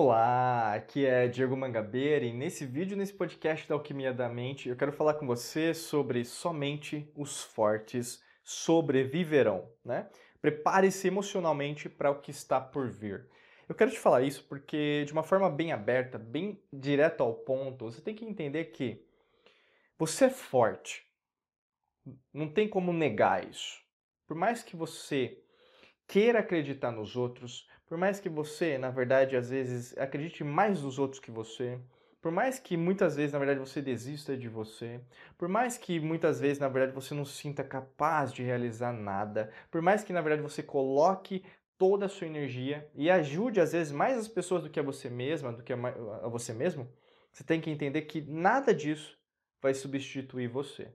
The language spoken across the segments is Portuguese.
Olá, aqui é Diego Mangabeira e nesse vídeo, nesse podcast da Alquimia da Mente, eu quero falar com você sobre somente os fortes sobreviverão, né? Prepare-se emocionalmente para o que está por vir. Eu quero te falar isso porque, de uma forma bem aberta, bem direto ao ponto, você tem que entender que você é forte. Não tem como negar isso. Por mais que você queira acreditar nos outros, por mais que você, na verdade, às vezes acredite mais nos outros que você, por mais que muitas vezes, na verdade, você desista de você, por mais que muitas vezes, na verdade, você não se sinta capaz de realizar nada, por mais que, na verdade, você coloque toda a sua energia e ajude, às vezes, mais as pessoas do que a você mesma, do que a você mesmo, você tem que entender que nada disso vai substituir você.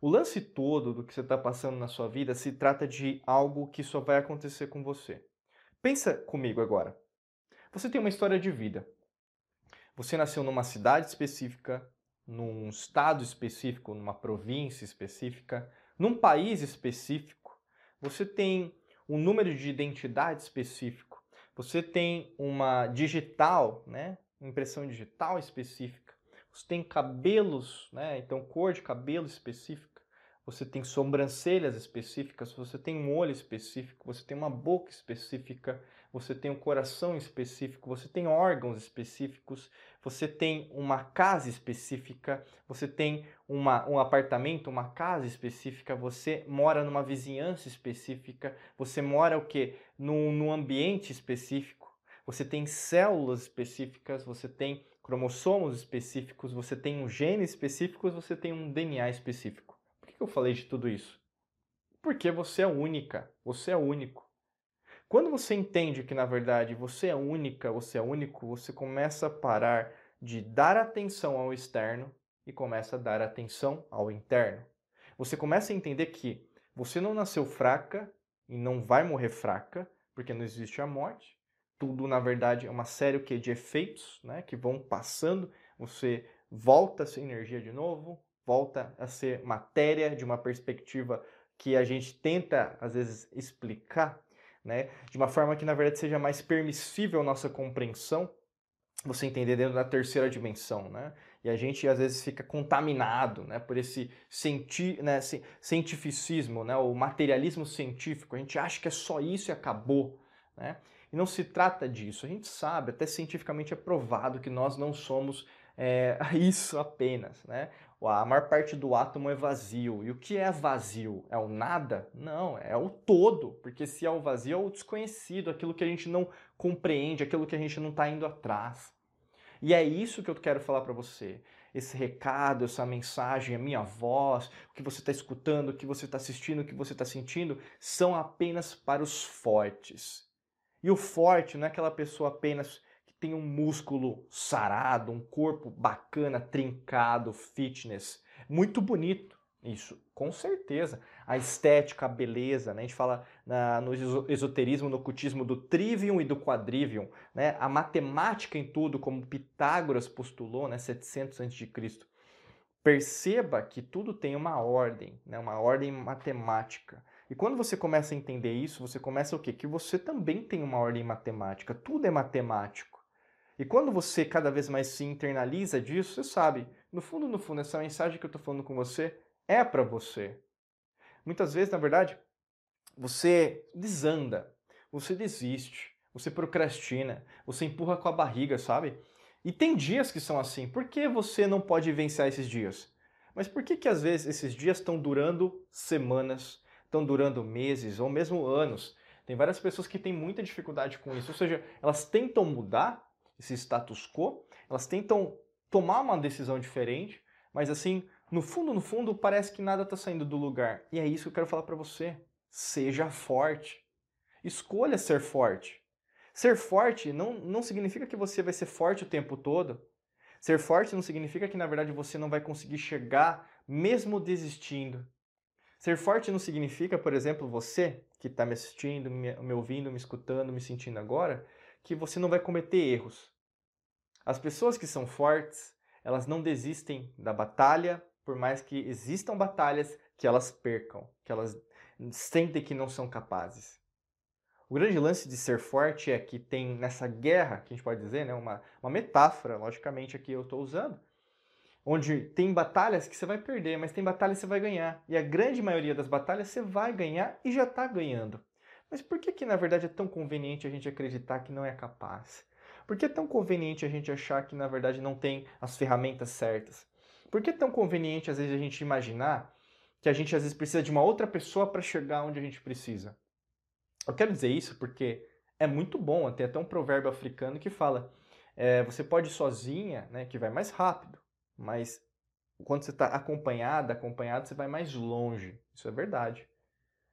O lance todo do que você está passando na sua vida se trata de algo que só vai acontecer com você. Pensa comigo agora. Você tem uma história de vida. Você nasceu numa cidade específica, num estado específico, numa província específica, num país específico. Você tem um número de identidade específico. Você tem uma digital, né? Impressão digital específica. Você tem cabelos, né? Então cor de cabelo específica você tem sobrancelhas específicas, você tem um olho específico, você tem uma boca específica, você tem um coração específico, você tem órgãos específicos, você tem uma casa específica, você tem uma, um apartamento, uma casa específica, você mora numa vizinhança específica, você mora o quê? Num, num ambiente específico, você tem células específicas, você tem cromossomos específicos, você tem um gene específico, você tem um DNA específico eu falei de tudo isso? Porque você é única, você é único. Quando você entende que na verdade você é única, você é único, você começa a parar de dar atenção ao externo e começa a dar atenção ao interno. Você começa a entender que você não nasceu fraca e não vai morrer fraca, porque não existe a morte. Tudo, na verdade, é uma série de efeitos né, que vão passando. Você volta a sua energia de novo, volta a ser matéria de uma perspectiva que a gente tenta, às vezes, explicar, né? de uma forma que, na verdade, seja mais permissível a nossa compreensão, você entender dentro da terceira dimensão, né? E a gente às vezes fica contaminado, né, por esse cienti né, cientificismo, né, o materialismo científico. A gente acha que é só isso e acabou, né? E não se trata disso. A gente sabe, até cientificamente é provado que nós não somos é, isso apenas, né? A maior parte do átomo é vazio. E o que é vazio? É o nada? Não, é o todo. Porque se é o vazio, é o desconhecido, aquilo que a gente não compreende, aquilo que a gente não está indo atrás. E é isso que eu quero falar para você. Esse recado, essa mensagem, a minha voz, o que você está escutando, o que você está assistindo, o que você está sentindo, são apenas para os fortes. E o forte não é aquela pessoa apenas tem um músculo sarado, um corpo bacana, trincado, fitness. Muito bonito. Isso, com certeza. A estética, a beleza, né? A gente fala na, no esoterismo, no ocultismo do trivium e do quadrivium, né? A matemática em tudo, como Pitágoras postulou, né? 700 a.C. Perceba que tudo tem uma ordem, né? Uma ordem matemática. E quando você começa a entender isso, você começa o quê? Que você também tem uma ordem matemática. Tudo é matemático. E quando você cada vez mais se internaliza disso, você sabe, no fundo, no fundo, essa mensagem que eu estou falando com você é para você. Muitas vezes, na verdade, você desanda, você desiste, você procrastina, você empurra com a barriga, sabe? E tem dias que são assim. Por que você não pode vencer esses dias? Mas por que, que às vezes esses dias estão durando semanas, estão durando meses ou mesmo anos? Tem várias pessoas que têm muita dificuldade com isso. Ou seja, elas tentam mudar, esse status quo, elas tentam tomar uma decisão diferente, mas assim, no fundo, no fundo, parece que nada está saindo do lugar. E é isso que eu quero falar para você. Seja forte. Escolha ser forte. Ser forte não, não significa que você vai ser forte o tempo todo. Ser forte não significa que, na verdade, você não vai conseguir chegar mesmo desistindo. Ser forte não significa, por exemplo, você que está me assistindo, me, me ouvindo, me escutando, me sentindo agora, que você não vai cometer erros. As pessoas que são fortes, elas não desistem da batalha, por mais que existam batalhas que elas percam, que elas sentem que não são capazes. O grande lance de ser forte é que tem nessa guerra, que a gente pode dizer, né, uma, uma metáfora, logicamente aqui eu estou usando, onde tem batalhas que você vai perder, mas tem batalhas que você vai ganhar. E a grande maioria das batalhas você vai ganhar e já está ganhando. Mas por que que na verdade é tão conveniente a gente acreditar que não é capaz? Por que é tão conveniente a gente achar que na verdade não tem as ferramentas certas? Por que é tão conveniente às vezes a gente imaginar que a gente às vezes precisa de uma outra pessoa para chegar onde a gente precisa? Eu quero dizer isso porque é muito bom, tem até um provérbio africano que fala: é, você pode ir sozinha, né, que vai mais rápido, mas quando você está acompanhada, acompanhado, você vai mais longe. Isso é verdade.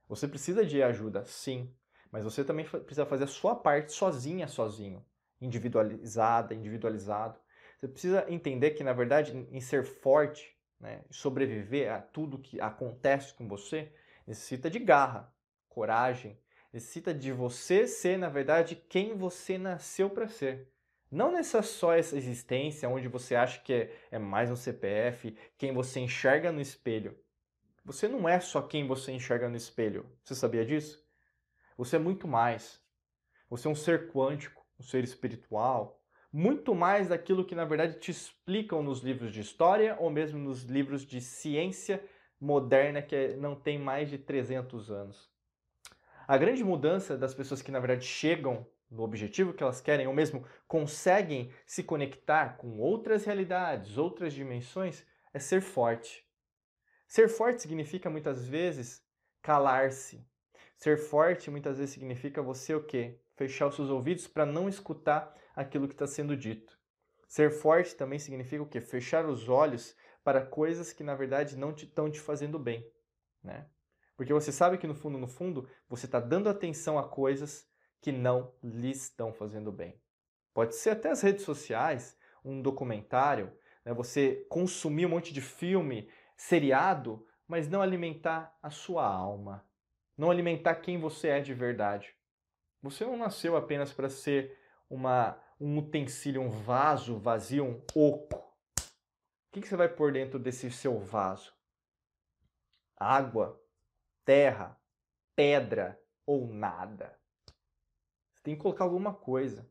Você precisa de ajuda, sim, mas você também precisa fazer a sua parte sozinha, sozinho, individualizada, individualizado. Você precisa entender que, na verdade, em ser forte, né, sobreviver a tudo que acontece com você, necessita de garra, coragem, necessita de você ser, na verdade, quem você nasceu para ser. Não nessa só essa existência onde você acha que é, é mais um CPF, quem você enxerga no espelho. Você não é só quem você enxerga no espelho. Você sabia disso? Você é muito mais. Você é um ser quântico, um ser espiritual, muito mais daquilo que na verdade te explicam nos livros de história ou mesmo nos livros de ciência moderna que não tem mais de 300 anos. A grande mudança das pessoas que na verdade chegam no objetivo que elas querem, ou mesmo conseguem se conectar com outras realidades, outras dimensões, é ser forte. Ser forte significa muitas vezes calar-se. Ser forte muitas vezes significa você o quê? Fechar os seus ouvidos para não escutar aquilo que está sendo dito. Ser forte também significa o quê? Fechar os olhos para coisas que na verdade não estão te, te fazendo bem, né? Porque você sabe que no fundo, no fundo, você está dando atenção a coisas que não lhe estão fazendo bem. Pode ser até as redes sociais, um documentário, né? você consumir um monte de filme, seriado, mas não alimentar a sua alma, não alimentar quem você é de verdade. Você não nasceu apenas para ser uma, um utensílio, um vaso vazio, um oco. O que, que você vai pôr dentro desse seu vaso? Água, terra, pedra ou nada? tem que colocar alguma coisa.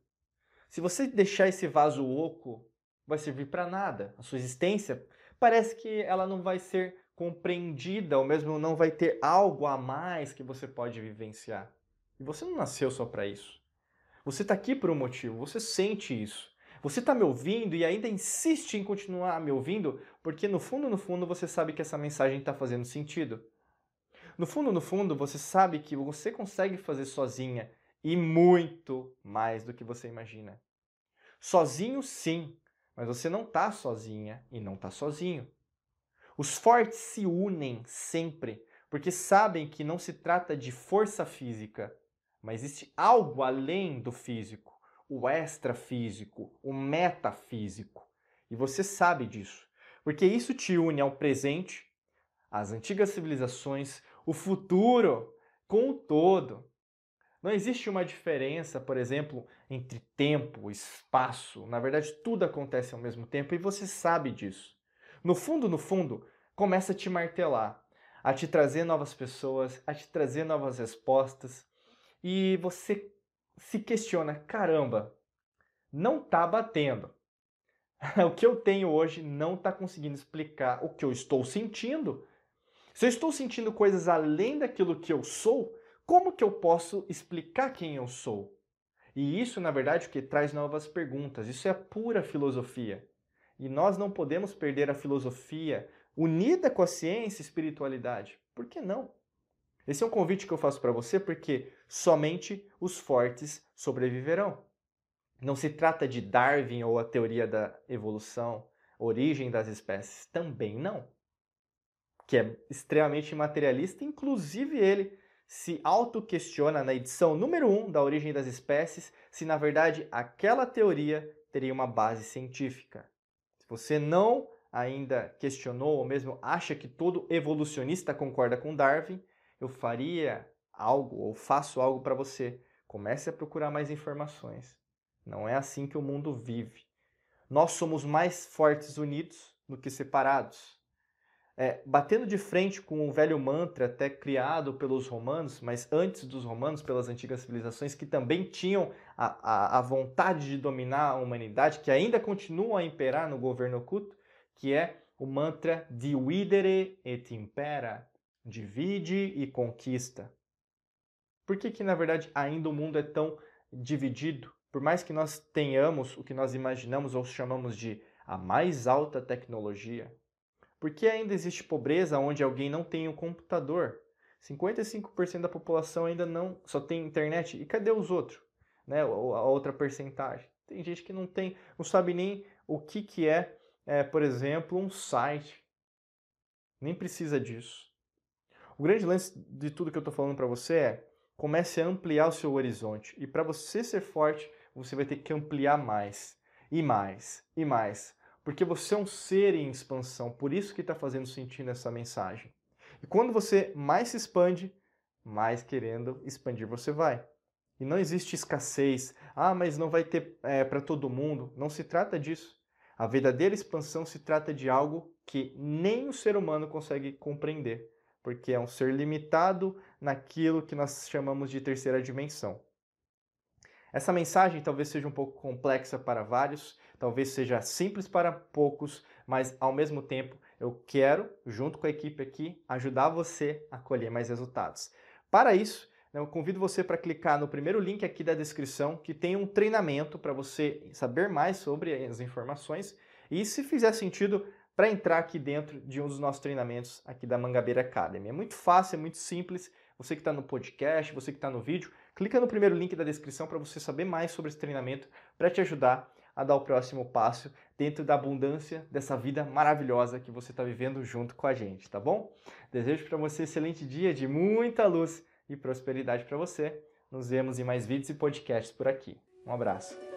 Se você deixar esse vaso oco, vai servir para nada. A sua existência parece que ela não vai ser compreendida, ou mesmo não vai ter algo a mais que você pode vivenciar. E você não nasceu só para isso. Você está aqui por um motivo, você sente isso. Você está me ouvindo e ainda insiste em continuar me ouvindo porque no fundo, no fundo, você sabe que essa mensagem está fazendo sentido. No fundo, no fundo, você sabe que você consegue fazer sozinha e muito mais do que você imagina. Sozinho, sim, mas você não está sozinha e não está sozinho. Os fortes se unem sempre, porque sabem que não se trata de força física, mas existe algo além do físico, o extrafísico, o metafísico. E você sabe disso, porque isso te une ao presente, às antigas civilizações, o futuro, com o todo. Não existe uma diferença, por exemplo, entre tempo, espaço. Na verdade, tudo acontece ao mesmo tempo e você sabe disso. No fundo, no fundo, começa a te martelar, a te trazer novas pessoas, a te trazer novas respostas e você se questiona: caramba, não tá batendo. o que eu tenho hoje não está conseguindo explicar o que eu estou sentindo. Se eu estou sentindo coisas além daquilo que eu sou, como que eu posso explicar quem eu sou? E isso, na verdade, o que traz novas perguntas. Isso é pura filosofia. E nós não podemos perder a filosofia unida com a ciência e espiritualidade. Por que não? Esse é um convite que eu faço para você porque somente os fortes sobreviverão. Não se trata de Darwin ou a teoria da evolução, origem das espécies. Também não. Que é extremamente materialista, inclusive ele se auto-questiona na edição número 1 da Origem das Espécies se na verdade aquela teoria teria uma base científica. Se você não ainda questionou ou mesmo acha que todo evolucionista concorda com Darwin, eu faria algo ou faço algo para você. Comece a procurar mais informações. Não é assim que o mundo vive. Nós somos mais fortes unidos do que separados. É, batendo de frente com o velho mantra até criado pelos romanos, mas antes dos romanos, pelas antigas civilizações, que também tinham a, a, a vontade de dominar a humanidade, que ainda continuam a imperar no governo oculto, que é o mantra dividere et impera, divide e conquista. Por que, que na verdade ainda o mundo é tão dividido? Por mais que nós tenhamos o que nós imaginamos ou chamamos de a mais alta tecnologia, por que ainda existe pobreza onde alguém não tem um computador? 55% da população ainda não só tem internet. E cadê os outros? Né? A outra percentagem. Tem gente que não tem, não sabe nem o que, que é, é, por exemplo, um site. Nem precisa disso. O grande lance de tudo que eu estou falando para você é comece a ampliar o seu horizonte. E para você ser forte, você vai ter que ampliar mais, e mais, e mais. Porque você é um ser em expansão, por isso que está fazendo sentido essa mensagem. E quando você mais se expande, mais querendo expandir você vai. E não existe escassez. Ah, mas não vai ter é, para todo mundo. Não se trata disso. A verdadeira expansão se trata de algo que nem o ser humano consegue compreender, porque é um ser limitado naquilo que nós chamamos de terceira dimensão. Essa mensagem talvez seja um pouco complexa para vários, talvez seja simples para poucos, mas ao mesmo tempo eu quero, junto com a equipe aqui, ajudar você a colher mais resultados. Para isso, né, eu convido você para clicar no primeiro link aqui da descrição, que tem um treinamento para você saber mais sobre as informações e, se fizer sentido, para entrar aqui dentro de um dos nossos treinamentos aqui da Mangabeira Academy. É muito fácil, é muito simples. Você que está no podcast, você que está no vídeo, clica no primeiro link da descrição para você saber mais sobre esse treinamento, para te ajudar a dar o próximo passo dentro da abundância dessa vida maravilhosa que você está vivendo junto com a gente, tá bom? Desejo para você um excelente dia de muita luz e prosperidade para você. Nos vemos em mais vídeos e podcasts por aqui. Um abraço.